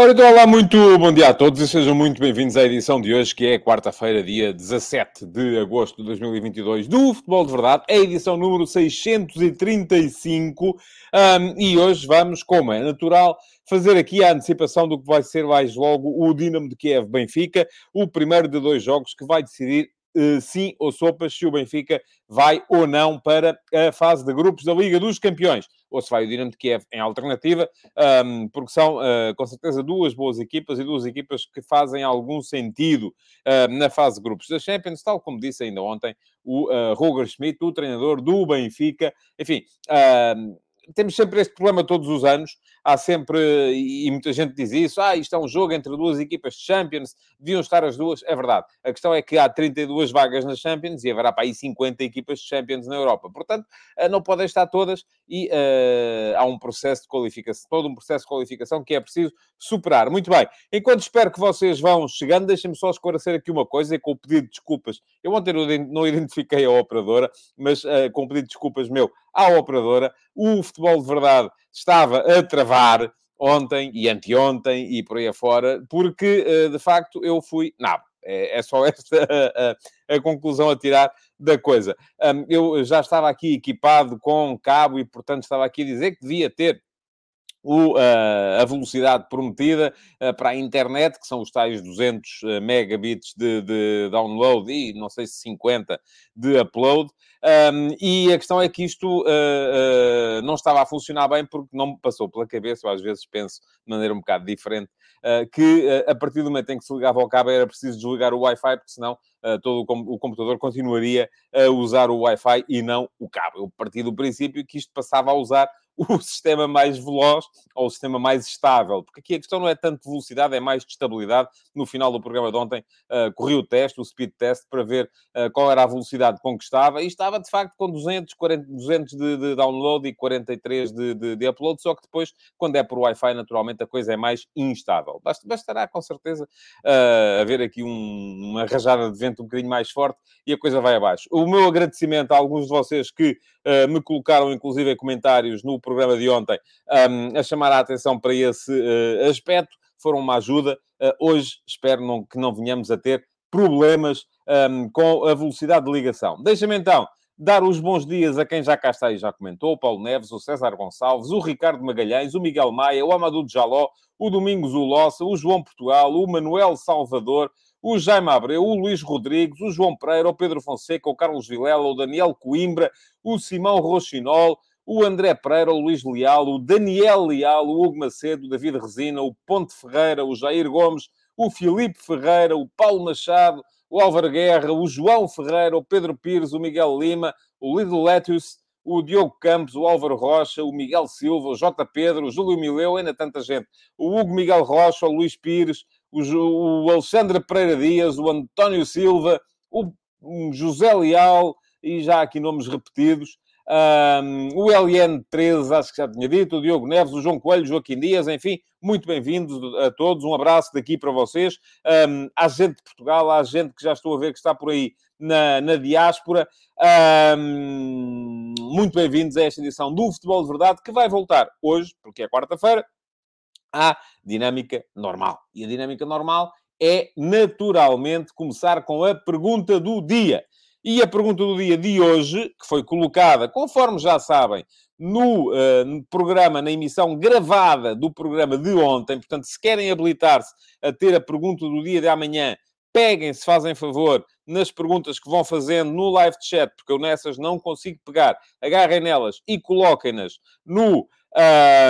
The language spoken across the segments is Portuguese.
Ora, então, olá, muito bom dia a todos e sejam muito bem-vindos à edição de hoje, que é quarta-feira, dia 17 de agosto de 2022, do Futebol de Verdade, é a edição número 635. Um, e hoje vamos, como é natural, fazer aqui a antecipação do que vai ser mais logo o Dinamo de Kiev-Benfica, o primeiro de dois jogos que vai decidir sim ou sopas se o Benfica vai ou não para a fase de grupos da Liga dos Campeões. Ou se vai o Dinamo de Kiev em alternativa, porque são uh, com certeza duas boas equipas e duas equipas que fazem algum sentido na fase de grupos da Champions, tal como disse ainda ontem o Roger Schmidt, o treinador do Benfica. Enfim temos sempre este problema todos os anos. Há sempre, e muita gente diz isso, ah, isto é um jogo entre duas equipas de Champions, deviam estar as duas. É verdade. A questão é que há 32 vagas nas Champions e haverá para aí 50 equipas de Champions na Europa. Portanto, eh, não podem estar todas e uh, há um processo de qualificação, todo um processo de qualificação que é preciso superar. Muito bem. Enquanto espero que vocês vão chegando, deixem-me só esclarecer aqui uma coisa e com o pedido de desculpas. Eu ontem não identifiquei a operadora, mas uh, com o pedido de desculpas meu à operadora. O futebol de verdade estava a travar ontem e anteontem e por aí afora, porque eh, de facto eu fui nabo. É, é só esta a, a, a, conclusão a tirar da coisa. eu já estava aqui equipado com cabo e, portanto, estava aqui a dizer que devia ter o, uh, a velocidade prometida uh, para a internet, que são os tais 200 uh, megabits de, de, download e não sei se 50 de upload. Um, e a questão é que isto não estava a funcionar bem porque não me passou pela cabeça, eu às vezes penso de maneira um bocado diferente, que a partir do momento em que se ligava ao cabo era preciso desligar o Wi-Fi, porque senão todo o, computador continuaria a usar o Wi-Fi e não o cabo. Eu parti do princípio que isto passava a usar o sistema mais veloz ou o sistema mais estável, porque aqui a questão não é tanto de velocidade, é mais de estabilidade. No final do programa de ontem, uh, corri o teste, o speed test, para ver uh, qual era a velocidade com que estava, e estava de facto com 200, 40, 200 de, de download e 43 de, de, de, upload, só que depois, quando é por Wi-Fi, naturalmente a coisa é mais instável. bastará com certeza uh, haver aqui um, uma rajada de vento um bocadinho mais forte e a coisa vai abaixo. O meu agradecimento a alguns de vocês que me colocaram, inclusive, comentários no programa de ontem um, a chamar a atenção para esse uh, aspecto. Foram uma ajuda. Uh, hoje espero não, que não venhamos a ter problemas um, com a velocidade de ligação. Deixa-me então dar os bons dias a quem já cá está e já comentou, o Paulo Neves, o César Gonçalves, o Ricardo Magalhães, o Miguel Maia, o Amadou Jaló, o Domingos Ulossa, o João Portugal, o Manuel Salvador, o Jaime Abreu, o Luís Rodrigues, o João Pereira, o Pedro Fonseca, o Carlos Vilela, o Daniel Coimbra, o Simão Rochinol, o André Pereira, o Luís Leal, o Daniel Leal, o Hugo Macedo, o David Resina, o Ponte Ferreira, o Jair Gomes, o Filipe Ferreira, o Paulo Machado, o Álvaro Guerra, o João Ferreira, o Pedro Pires, o Miguel Lima, o Lidl Lettuce, o Diogo Campos, o Álvaro Rocha, o Miguel Silva, o J. Pedro, o Júlio Mileu, ainda tanta gente, o Hugo Miguel Rocha, o Luís Pires, o, o Alexandre Pereira Dias, o António Silva, o José Leal, e já aqui nomes repetidos, um, o LN13, acho que já tinha dito, o Diogo Neves, o João Coelho, Joaquim Dias, enfim, muito bem-vindos a todos. Um abraço daqui para vocês. Um, gente de Portugal, há gente que já estou a ver que está por aí na, na diáspora. Um, muito bem-vindos a esta edição do Futebol de Verdade, que vai voltar hoje, porque é quarta-feira, à dinâmica normal. E a dinâmica normal é, naturalmente, começar com a pergunta do dia. E a pergunta do dia de hoje, que foi colocada, conforme já sabem, no, uh, programa, na emissão gravada do programa de ontem, portanto, se querem habilitar-se a ter a pergunta do dia de amanhã, peguem, se fazem favor, nas perguntas que vão fazendo no live chat, porque eu nessas não consigo pegar, agarrem nelas e coloquem-nas no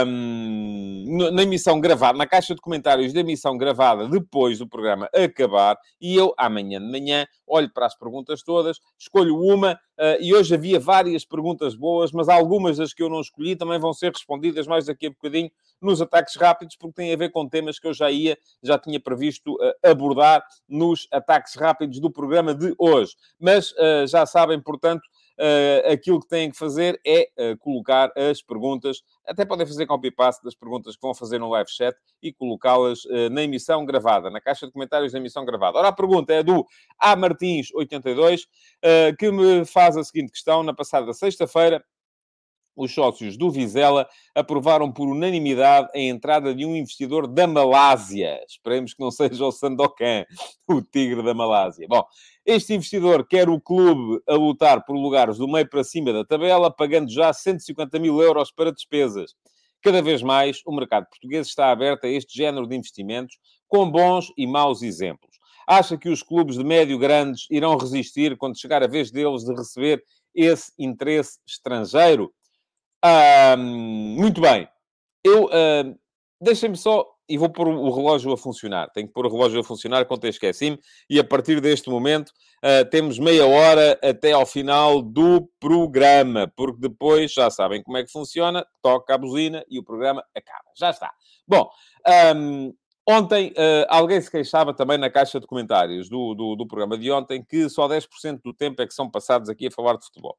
um, na emissão gravada, na caixa de comentários da emissão gravada depois do programa acabar, e eu, amanhã de manhã, olho para as perguntas todas, escolho uma, uh, e hoje havia várias perguntas boas, mas algumas das que eu não escolhi também vão ser respondidas mais daqui a bocadinho nos ataques rápidos, porque têm a ver com temas que eu já ia, já tinha previsto uh, abordar nos ataques rápidos do programa de hoje. Mas uh, já sabem, portanto, uh, aquilo que têm que fazer é uh, colocar as perguntas, até podem fazer copy-paste das perguntas que vão fazer no live chat e colocá-las uh, na emissão gravada, na caixa de comentários da emissão gravada. Ora, a pergunta é do A Martins82, que me faz a seguinte questão. Na passada sexta-feira, os sócios do Vizela aprovaram por unanimidade a entrada de um investidor da Malásia. Esperemos que não seja o Sandokan, o tigre da Malásia. Bom, este investidor quer o clube a lutar por lugares do meio para cima da tabela, pagando já 150 mil euros para despesas. Cada vez mais, o mercado português está aberto a este género de investimentos, com bons e maus exemplos. Acha que os clubes de médio grandes irão resistir quando chegar a vez deles de receber esse interesse estrangeiro? Muito bem. Eu uh, deixem-me só e vou pôr o relógio a funcionar. Tenho que pôr o relógio a funcionar quando esqueci-me. E a partir deste momento uh, temos meia hora até ao final do programa, porque depois já sabem como é que funciona. Toca a buzina e o programa acaba. Já está. Bom, um, ontem uh, alguém se queixava também na caixa de comentários do, do, do, programa de ontem que só 10% do tempo é que são passados aqui a falar de futebol.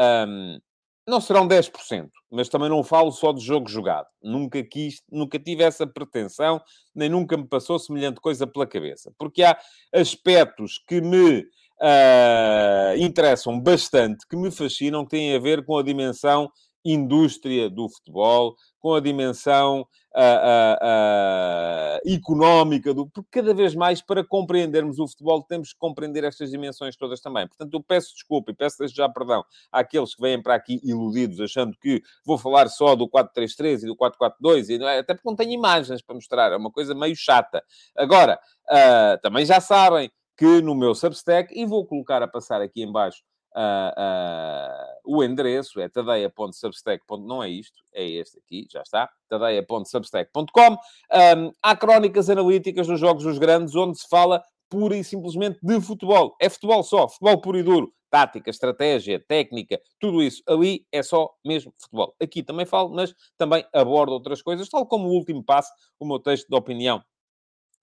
Um, não serão 10%, mas também não falo só de jogo jogado. Nunca quis, nunca tive essa pretensão, nem nunca me passou semelhante coisa pela cabeça. Porque há aspectos que me uh, interessam bastante, que me fascinam, que têm a ver com a dimensão indústria do futebol, com a dimensão uh, uh, uh, económica, do, porque cada vez mais, para compreendermos o futebol, temos que compreender estas dimensões todas também. Portanto, eu peço desculpa e peço desde já perdão àqueles que vêm para aqui iludidos, achando que vou falar só do 4-3-3 e do 4-4-2, e não é, até porque não tenho imagens para mostrar, é uma coisa meio chata. Agora, também já sabem que no meu Substack, e vou colocar a passar aqui embaixo Uh, o endereço é tadeia.substack.com, não é isto, é este aqui, já está, tadeia.substack.com. Um, há crónicas analíticas nos Jogos dos Grandes, onde se fala pura e simplesmente de futebol. É futebol só, futebol puro e duro. Tática, estratégia, técnica, tudo isso. Ali é só mesmo futebol. Aqui também falo, mas também abordo outras coisas, tal como o último passo, o meu texto de opinião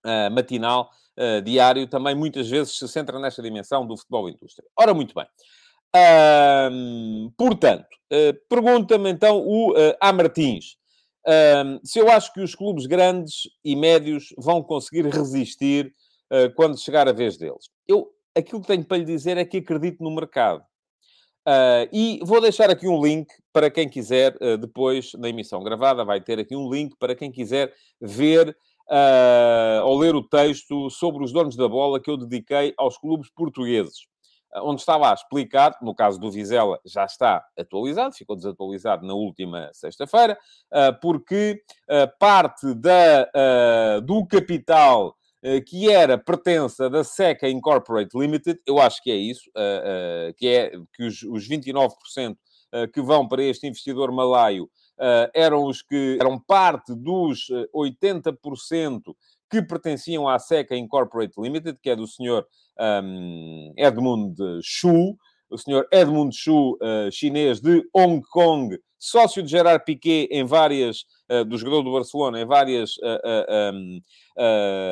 uh, matinal, uh, diário, também muitas vezes se centra nesta dimensão do futebol indústria. Ora, muito bem. Portanto, uh, pergunta-me então o uh, A. Martins se eu acho que os clubes grandes e médios vão conseguir resistir uh, quando chegar a vez deles. Eu, aquilo que tenho para lhe dizer é que acredito no mercado. Uh, e vou deixar aqui um link para quem quiser, uh, depois, na emissão gravada, vai ter aqui um link para quem quiser ver uh, ao ler o texto sobre os donos da bola que eu dediquei aos clubes portugueses, onde estava a explicar, no caso do Vizela já está atualizado, ficou desatualizado na última sexta-feira, uh, porque parte da, do capital que era pertença da SECA Incorporate Limited, eu acho que é isso, que é que os, os 29% que vão para este investidor malaio eram os que eram parte dos 80% eh, que pertenciam à SECA Incorporate Limited, que é do senhor um, Edmund Shu, o senhor Edmund Shu, uh, chinês de Hong Kong, sócio de Gerard Piquet em várias, uh, do jogador do Barcelona, em várias uh, um,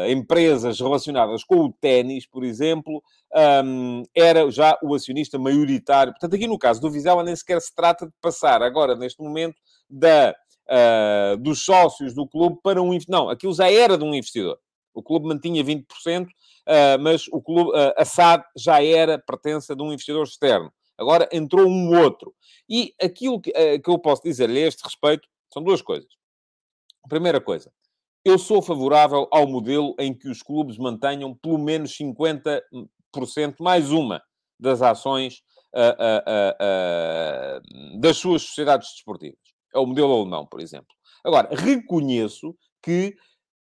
empresas relacionadas com o ténis, por exemplo, um, era já o acionista maioritário. Portanto, aqui no caso do Vizela nem sequer se trata de passar agora, neste momento, da, uh, dos sócios do clube para um... Não, aquilo já era de um investidor. O clube mantinha 20%, uh, mas o clube, uh, a SAD já era pertença de um investidor externo. Agora entrou um outro. E aquilo que, uh, que eu posso dizer-lhe a este respeito são duas coisas. Primeira coisa, eu sou favorável ao modelo em que os clubes mantenham pelo menos 50% mais uma das ações das suas sociedades desportivas. É o modelo alemão, por exemplo. Agora, reconheço que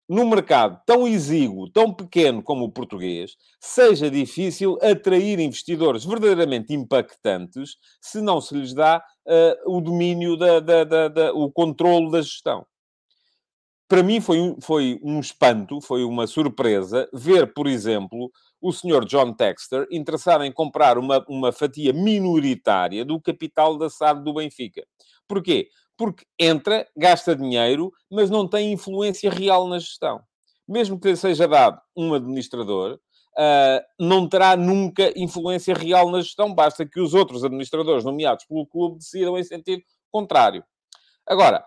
num mercado tão exíguo, tão pequeno como o português, seja difícil atrair investidores verdadeiramente impactantes se não se lhes dá uh, o domínio, da, da, da, da, o controle da gestão. Para mim foi foi um espanto, foi uma surpresa ver, por exemplo, o senhor John Texter interessado em comprar uma, uma fatia minoritária do capital da SAD do Benfica. Porquê? Porque entra, gasta dinheiro, mas não tem influência real na gestão. Mesmo que lhe seja dado um administrador, uh, não terá nunca influência real na gestão, basta que os outros administradores nomeados pelo clube decidam em sentido contrário. Agora,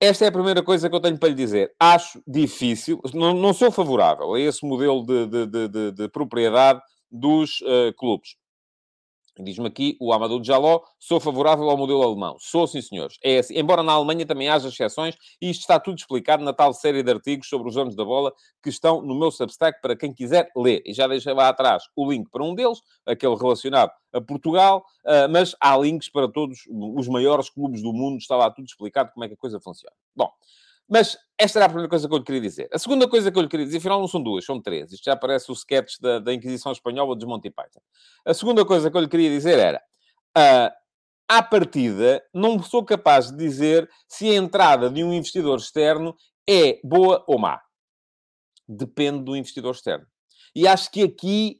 esta é a primeira coisa que eu tenho para lhe dizer. Acho difícil, não, não sou favorável a esse modelo de, de, de, de propriedade dos uh, clubes. Diz-me aqui o Amadou Jaló, sou favorável ao modelo alemão. Sou, sim, senhores. É assim. Embora na Alemanha também haja exceções, e isto está tudo explicado na tal série de artigos sobre os donos da bola que estão no meu Substack para quem quiser ler. E já deixei lá atrás o link para um deles, aquele relacionado a Portugal, ah, mas há links para todos os maiores clubes do mundo, está lá tudo explicado como é que a coisa funciona. Bom, mas esta era a primeira coisa que eu lhe queria dizer. A segunda coisa que eu lhe queria dizer, afinal não são duas, são três. Isto já parece o sketch da, da Inquisição Espanhola dos Monty Python. A segunda coisa que eu lhe queria dizer era, uh, à partida, não sou capaz de dizer se a entrada de um investidor externo é boa ou má. Depende do investidor externo. E acho que aqui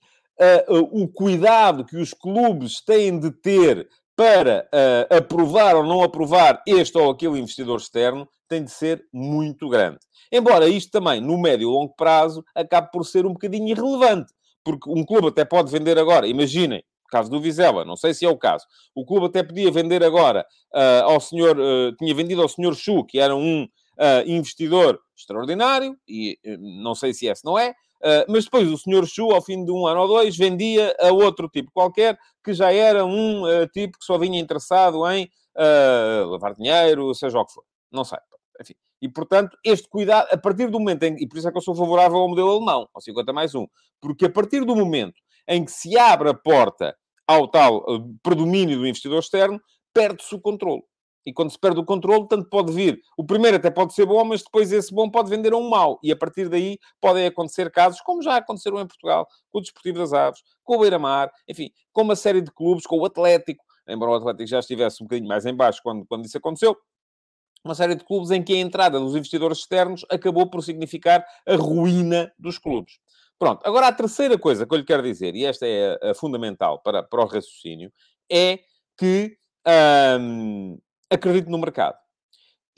uh, uh, o cuidado que os clubes têm de ter para uh, aprovar ou não aprovar este ou aquele investidor externo tem de ser muito grande. Embora isto também, no médio e longo prazo, acabe por ser um bocadinho irrelevante. Porque um clube até pode vender agora, imaginem, caso do Vizela, não sei se é o caso. O clube até podia vender agora uh, ao senhor, uh, tinha vendido ao senhor Chu, que era um uh, investidor extraordinário, e não sei se esse não é, mas depois o senhor Chu, ao fim de um ano ou dois, vendia a outro tipo qualquer, que já era um tipo que só vinha interessado em lavar dinheiro, seja o que for. Não sei. Enfim. E, portanto, este cuidado, a partir do momento em... E por isso é que eu sou favorável ao modelo alemão, ao 50 mais 1. Porque a partir do momento em que se abre a porta ao tal uh, predomínio do investidor externo, perde-se o controle. E quando se perde o controle, tanto pode vir. O primeiro até pode ser bom, mas depois esse bom pode vender a um mau. E a partir daí podem acontecer casos, como já aconteceram em Portugal, com o Desportivo das Aves, com o Beira-Mar, enfim, com uma série de clubes, com o Atlético, embora o Atlético já estivesse um bocadinho mais em baixo quando, quando isso aconteceu, uma série de clubes em que a entrada dos investidores externos acabou por significar a ruína dos clubes. Pronto, agora a terceira coisa que eu lhe quero dizer, e esta é a, a fundamental para, para o raciocínio, é que hum, acredito no mercado.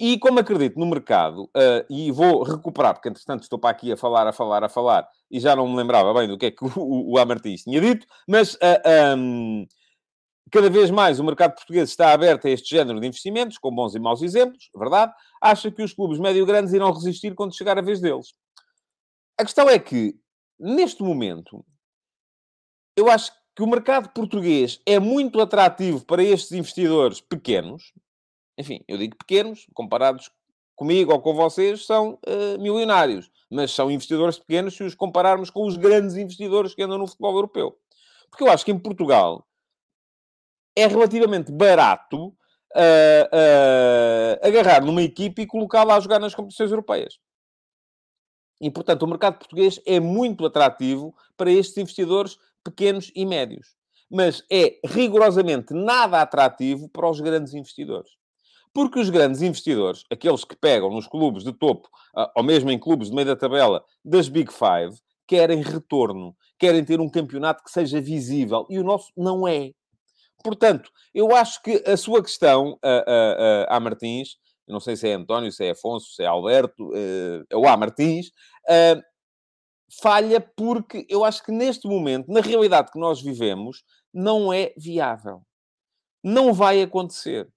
E como acredito no mercado, uh, e vou recuperar, porque entretanto estou para aqui a falar, a falar, a falar, e já não me lembrava bem do que é que o, o, o tinha dito, mas uh, cada vez mais o mercado português está aberto a este género de investimentos, com bons e maus exemplos, verdade? Acha que os clubes médio-grandes irão resistir quando chegar a vez deles. A questão é que, neste momento, eu acho que o mercado português é muito atrativo para estes investidores pequenos. Enfim, eu digo pequenos, comparados comigo ou com vocês, são uh, milionários. Mas são investidores pequenos se os compararmos com os grandes investidores que andam no futebol europeu. Porque eu acho que em Portugal é relativamente barato uh, uh, agarrar numa equipe e colocá-la a jogar nas competições europeias. E, portanto, o mercado português é muito atrativo para estes investidores pequenos e médios. Mas é rigorosamente nada atrativo para os grandes investidores. Porque os grandes investidores, aqueles que pegam nos clubes de topo, uh, ou mesmo em clubes de meio da tabela das Big Five, querem retorno, querem ter um campeonato que seja visível. E o nosso não é. Portanto, eu acho que a sua questão, a, a, a Martins, não sei se é António, se é Afonso, se é Alberto, uh, ou a Martins, uh, falha porque eu acho que neste momento, na realidade que nós vivemos, não é viável. Não vai acontecer.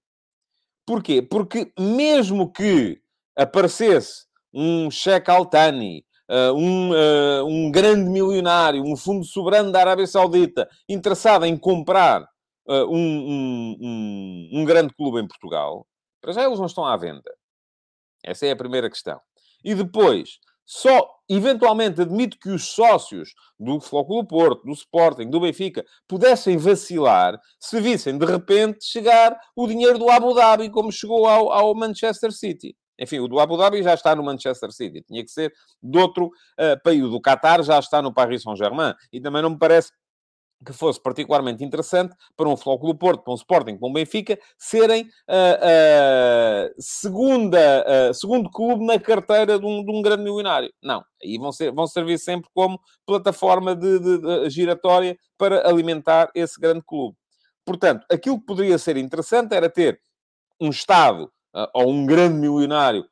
Porquê? Porque mesmo que aparecesse um cheque Altani, uh, um, uh, um grande milionário, um fundo soberano da Arábia Saudita, interessado em comprar uh, um, um, um, grande clube em Portugal, para já eles não estão à venda. Essa é a primeira questão. E depois, só eventualmente admito que os sócios do Flóculo Porto, do Sporting, do Benfica, pudessem vacilar se vissem de repente chegar o dinheiro do Abu Dhabi, como chegou ao, ao Manchester City. Enfim, o do Abu Dhabi já está no Manchester City. Tinha que ser de outro uh, país. O do Qatar já está no Paris Saint-Germain. E também não me parece que fosse particularmente interessante para um Flóculo Porto, para um Sporting, para um Benfica, serem uh, uh, segunda, uh, segundo clube na carteira de um, de um, grande milionário. Não. Aí vão, ser, vão servir sempre como plataforma de, de, de giratória para alimentar esse grande clube. Portanto, aquilo que poderia ser interessante era ter um Estado ou um grande milionário.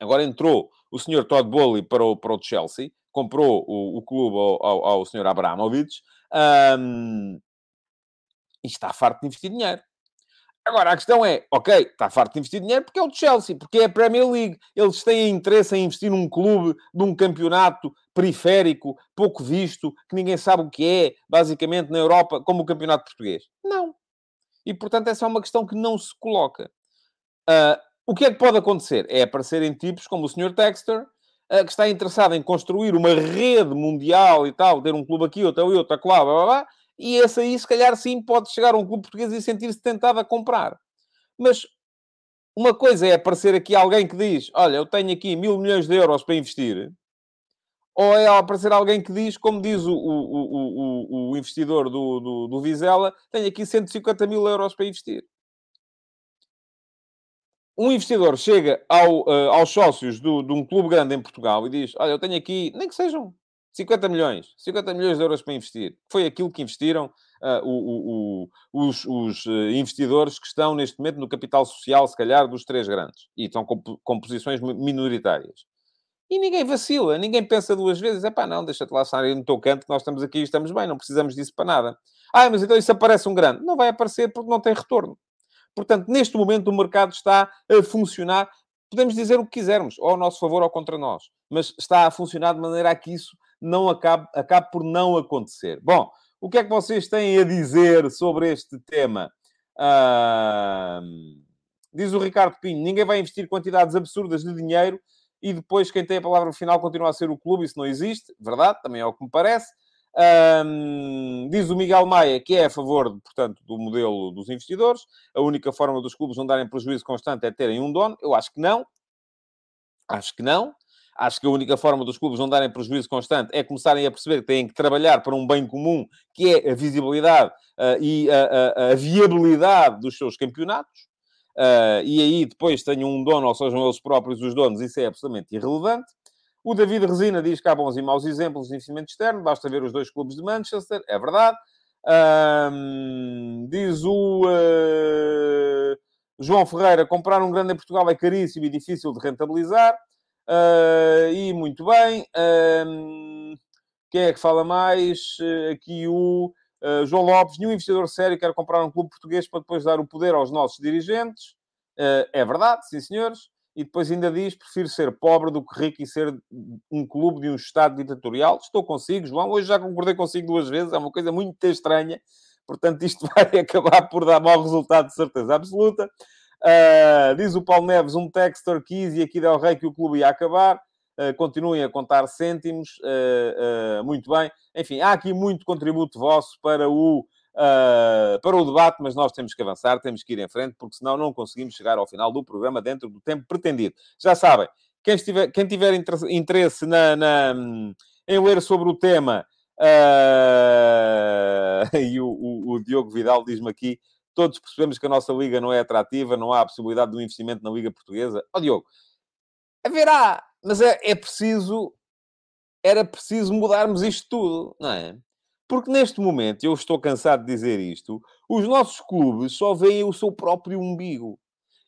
Agora entrou o senhor Todd Bowley para o, para o Chelsea, comprou o, o clube ao, ao, ao Sr. Abramovich, um, e está farto de investir dinheiro. Agora, a questão é, ok, está farto de investir dinheiro porque é o Chelsea, porque é a Premier League. Eles têm interesse em investir num clube, num campeonato periférico, pouco visto, que ninguém sabe o que é, basicamente, na Europa, como o campeonato português. Não. E, portanto, essa é uma questão que não se coloca. Uh, o que é que pode acontecer? É aparecerem tipos como o Sr. Texter, que está interessado em construir uma rede mundial e tal, ter um clube aqui, outro ali, outro lá, blá, blá, blá, e esse aí, se calhar, sim, pode chegar a um clube português e sentir-se tentado a comprar. Mas uma coisa é aparecer aqui alguém que diz: Olha, eu tenho aqui mil milhões de euros para investir. Ou é aparecer alguém que diz, como diz o, o, o, o investidor do, do, do Vizela, tenho aqui 150 mil euros para investir. Um investidor chega ao, uh, aos sócios do, de um clube grande em Portugal e diz: Olha, eu tenho aqui, nem que sejam 50 milhões, 50 milhões de euros para investir. Foi aquilo que investiram uh, o, o, os, os, eh, investidores que estão neste momento no capital social, se calhar, dos três grandes. E estão com, com posições minoritárias. E ninguém vacila, ninguém pensa duas vezes. É pá, não, deixa-te lá sair no teu canto que nós estamos aqui e estamos bem, não precisamos disso para nada. Ah, mas então isso aparece um grande. Não vai aparecer porque não tem retorno. Portanto, neste momento o mercado está a funcionar, podemos dizer o que quisermos, ou ao nosso favor ou contra nós, mas está a funcionar de maneira a que isso não acabe, acabe por não acontecer. Bom, o que é que vocês têm a dizer sobre este tema? Uh, diz o Ricardo Pinho, ninguém vai investir quantidades absurdas de dinheiro e depois quem tem a palavra final continua a ser o clube, isso não existe, verdade, também é o que me parece. Um, diz o Miguel Maia que é a favor, portanto, do modelo dos investidores. A única forma dos clubes não darem prejuízo constante é terem um dono. Eu acho que não. Acho que não. Acho que a única forma dos clubes não darem prejuízo constante é começarem a perceber que têm que trabalhar para um bem comum, que é a visibilidade uh, e a, a, a, viabilidade dos seus campeonatos. Uh, e aí depois tenham um dono, ou sejam eles próprios os donos, isso é absolutamente irrelevante. O David Resina diz que há bons e maus exemplos de investimento externo, basta ver os dois clubes de Manchester, é verdade. Um, diz o uh, João Ferreira: comprar um grande em Portugal é caríssimo e difícil de rentabilizar. Uh, e muito bem. Um, quem é que fala mais? Uh, aqui o uh, João Lopes. Nenhum investidor sério quer comprar um clube português para depois dar o poder aos nossos dirigentes. é verdade, sim, senhores. E depois ainda diz: prefiro ser pobre do que rico e ser um clube de um Estado ditatorial. Estou consigo, João. Hoje já concordei consigo duas vezes. É uma coisa muito estranha. Portanto, isto vai acabar por dar mau resultado, de certeza absoluta. Uh, diz o Paulo Neves, um Textor quis e aqui Del Rey que o clube ia acabar. Uh, continuem a contar cêntimos. Uh, muito bem. Enfim, há aqui muito contributo vosso para o, para o debate, mas nós temos que avançar, temos que ir em frente, porque senão não conseguimos chegar ao final do programa dentro do tempo pretendido. Já sabem, quem, estiver, quem tiver interesse na, na, em ler sobre o tema, e o, o, o Diogo Vidal diz-me aqui todos percebemos que a nossa liga não é atrativa, não há a possibilidade de um investimento na liga portuguesa. Ó oh, Diogo, haverá, mas é, é preciso, era preciso mudarmos isto tudo, não é? Porque neste momento, eu estou cansado de dizer isto, os nossos clubes só veem o seu próprio umbigo.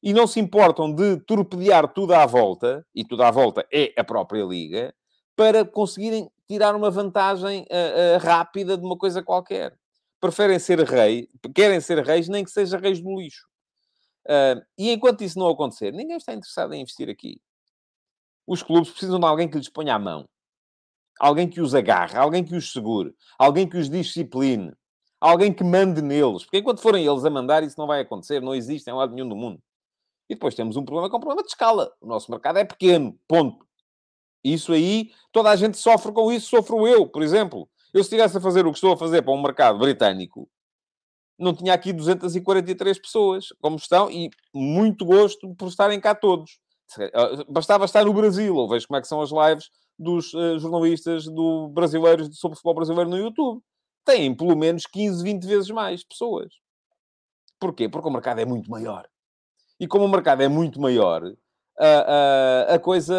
E não se importam de torpedear tudo à volta, e tudo à volta é a própria liga, para conseguirem tirar uma vantagem uh, uh, rápida de uma coisa qualquer preferem ser rei, querem ser reis, nem que seja reis do lixo. Uh, e enquanto isso não acontecer, ninguém está interessado em investir aqui. Os clubes precisam de alguém que lhes ponha a mão. Alguém que os agarre, alguém que os segure, alguém que os discipline, alguém que mande neles. Porque enquanto forem eles a mandar, isso não vai acontecer, não existe em lado nenhum do mundo. E depois temos um problema que é um problema de escala. O nosso mercado é pequeno, ponto. Isso aí, toda a gente sofre com isso, sofro eu, por exemplo. Eu, se estivesse a fazer o que estou a fazer para um mercado britânico, não tinha aqui 243 pessoas, como estão, e muito gosto por estarem cá todos. Ah, bastava estar no Brasil, ou vejo como é que são as lives dos uh, jornalistas do brasileiros sobre futebol brasileiro no YouTube. Têm pelo menos 15, 20 vezes mais pessoas. Porquê? Porque o mercado é muito maior. E como o mercado é muito maior, a, a, a coisa...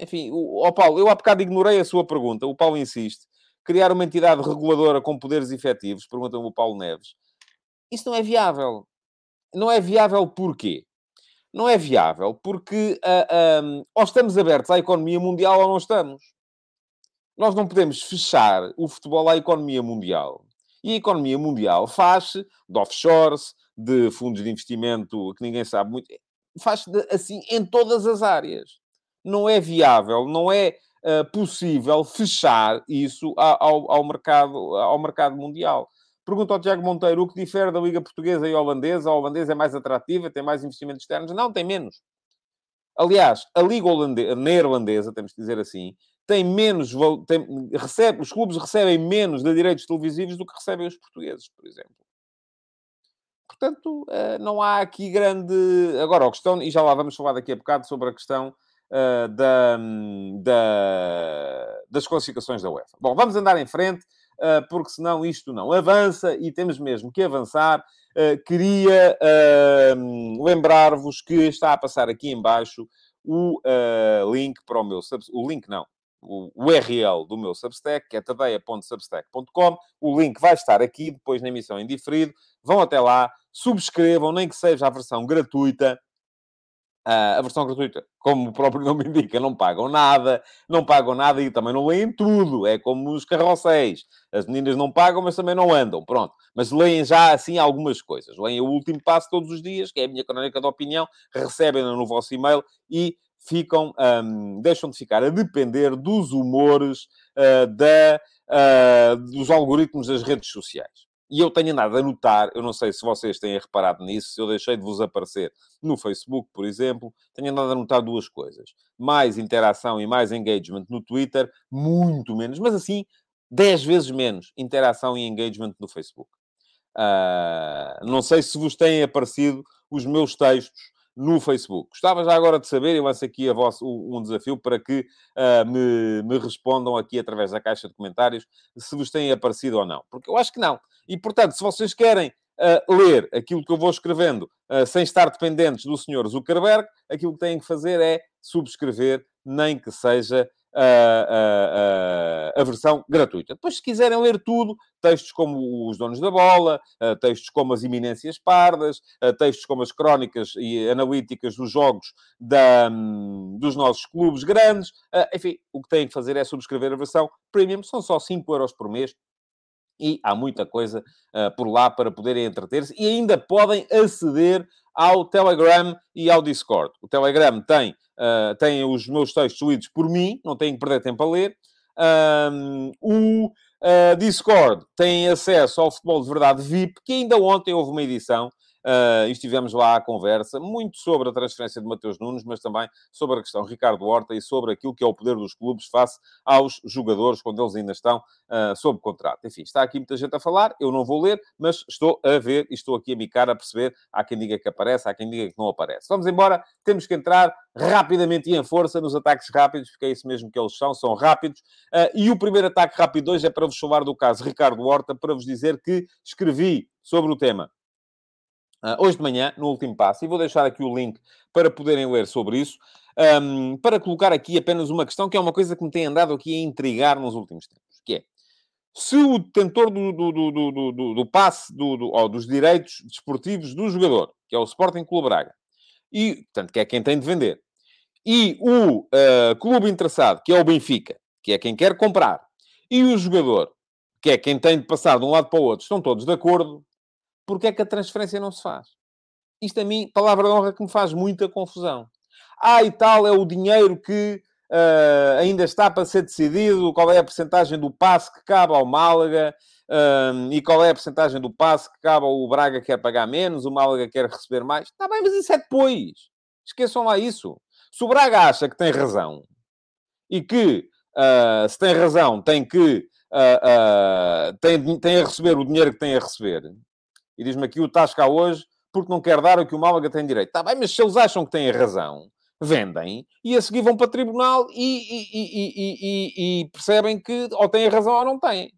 Enfim, o, Paulo, eu há bocado ignorei a sua pergunta. O Paulo insiste criar uma entidade reguladora com poderes efetivos, pergunta-me o Paulo Neves. Isso não é viável. Não é viável porquê? Não é viável porque uh, ah, um, ou estamos abertos à economia mundial ou não estamos. Nós não podemos fechar o futebol à economia mundial. E a economia mundial faz-se de offshores, de fundos de investimento que ninguém sabe muito, faz-se assim em todas as áreas. Não é viável, não é uh, possível fechar isso ao, ao, mercado, ao mercado mundial. Pergunta ao Tiago Monteiro o que difere da Liga Portuguesa e holandesa. A holandesa é mais atrativa, tem mais investimentos externos. Não, tem menos. Aliás, a Liga holandesa, neerlandesa, temos que dizer assim, tem menos, tem, recebe, os clubes recebem menos de direitos televisivos do que recebem os portugueses, por exemplo. Portanto, eh, não há aqui grande. Agora, a questão, e já lá vamos falar daqui a bocado sobre a questão uh, da, da, das classificações da UEFA. Bom, vamos andar em frente, porque senão isto não avança e temos mesmo que avançar. Uh, queria lembrar-vos que está a passar aqui embaixo o link para o meu... O link não, o URL do meu Substack, que é tadeia.substack.com. O link vai estar aqui, depois na emissão em diferido. Vão até lá, subscrevam, nem que seja a versão gratuita. Uh, a versão gratuita, como o próprio nome indica, não pagam nada, não pagam nada e também não leem tudo. É como os carrosséis. As meninas não pagam, mas também não andam. Pronto. Mas leem já, assim, algumas coisas. Leem o último passo todos os dias, que é a minha crónica de opinião, recebem-na no vosso e-mail e ficam, um, deixam de ficar a depender dos humores uh, da, uh, dos algoritmos das redes sociais. E eu tenho nada a notar, eu não sei se vocês têm reparado nisso, se eu deixei de vos aparecer no Facebook, por exemplo, tenho nada a notar duas coisas. Mais interação e mais engagement no Twitter, muito menos, mas assim, 10 vezes menos interação e engagement no Facebook. Uh, não sei se vos têm aparecido os meus textos no Facebook. Gostava já agora de saber, e lanço aqui vosso, um desafio para que uh, me, me respondam aqui através da caixa de comentários se vos têm aparecido ou não. Porque eu acho que não. E, portanto, se vocês querem uh, ler aquilo que eu vou escrevendo uh, sem estar dependentes do senhor Zuckerberg, aquilo que têm que fazer é subscrever, nem que seja a, a, a, versão gratuita. Depois, se quiserem ler tudo, textos como os donos da bola, textos como as iminências pardas, textos como as crónicas e analíticas dos jogos da, dos nossos clubes grandes, enfim, o que têm que fazer é subscrever a versão premium, são só 5 euros por mês. E há muita coisa uh, por lá para poderem entreter-se e ainda podem aceder ao Telegram e ao Discord. O Telegram tem uh, têm os meus textos lidos por mim, não têm que perder tempo a ler. Um, o uh, Discord tem acesso ao Futebol de Verdade VIP, que ainda ontem houve uma edição Uh, e estivemos lá à conversa, muito sobre a transferência de Mateus Nunes, mas também sobre a questão Ricardo Horta e sobre aquilo que é o poder dos clubes face aos jogadores quando eles ainda estão uh, sob contrato. Enfim, está aqui muita gente a falar, eu não vou ler, mas estou a ver e estou aqui a micar a perceber. Há quem diga que aparece, há quem diga que não aparece. Vamos embora, temos que entrar rapidamente e em força nos ataques rápidos, porque é isso mesmo que eles são, são rápidos. Uh, e o primeiro ataque rápido hoje é para vos falar do caso Ricardo Horta, para vos dizer que escrevi sobre o tema hoje de manhã, no último passo, e vou deixar aqui o link para poderem ler sobre isso, um, para colocar aqui apenas uma questão que é uma coisa que me tem andado aqui a intrigar nos últimos tempos, que é, se o detentor do, do, do, do, do, do passe, do, do, ou dos direitos desportivos do jogador, que é o Sporting Clube Braga, e, portanto, que é quem tem de vender, e o uh, clube interessado, que é o Benfica, que é quem quer comprar, e o jogador, que é quem tem de passar de um lado para o outro, estão todos de acordo, porque é que a transferência não se faz? Isto a mim, palavra de honra, que me faz muita confusão. Ah, e tal é o dinheiro que uh, ainda está para ser decidido, qual é a percentagem do passe que cabe ao Málaga, um, e qual é a percentagem do passe que cabe ao Braga quer pagar menos, o Málaga quer receber mais. Está bem, mas isso é depois. Esqueçam lá isso. Se o Braga acha que tem razão e que, uh, se tem razão, tem que uh, uh, tem, tem a receber o dinheiro que tem a receber, e diz-me aqui o Tasca hoje porque não quer dar o que o Málaga tem direito. Está bem, mas se eles acham que têm razão, vendem e a seguir vão para tribunal e, e, e, e, percebem que ou têm razão ou não têm.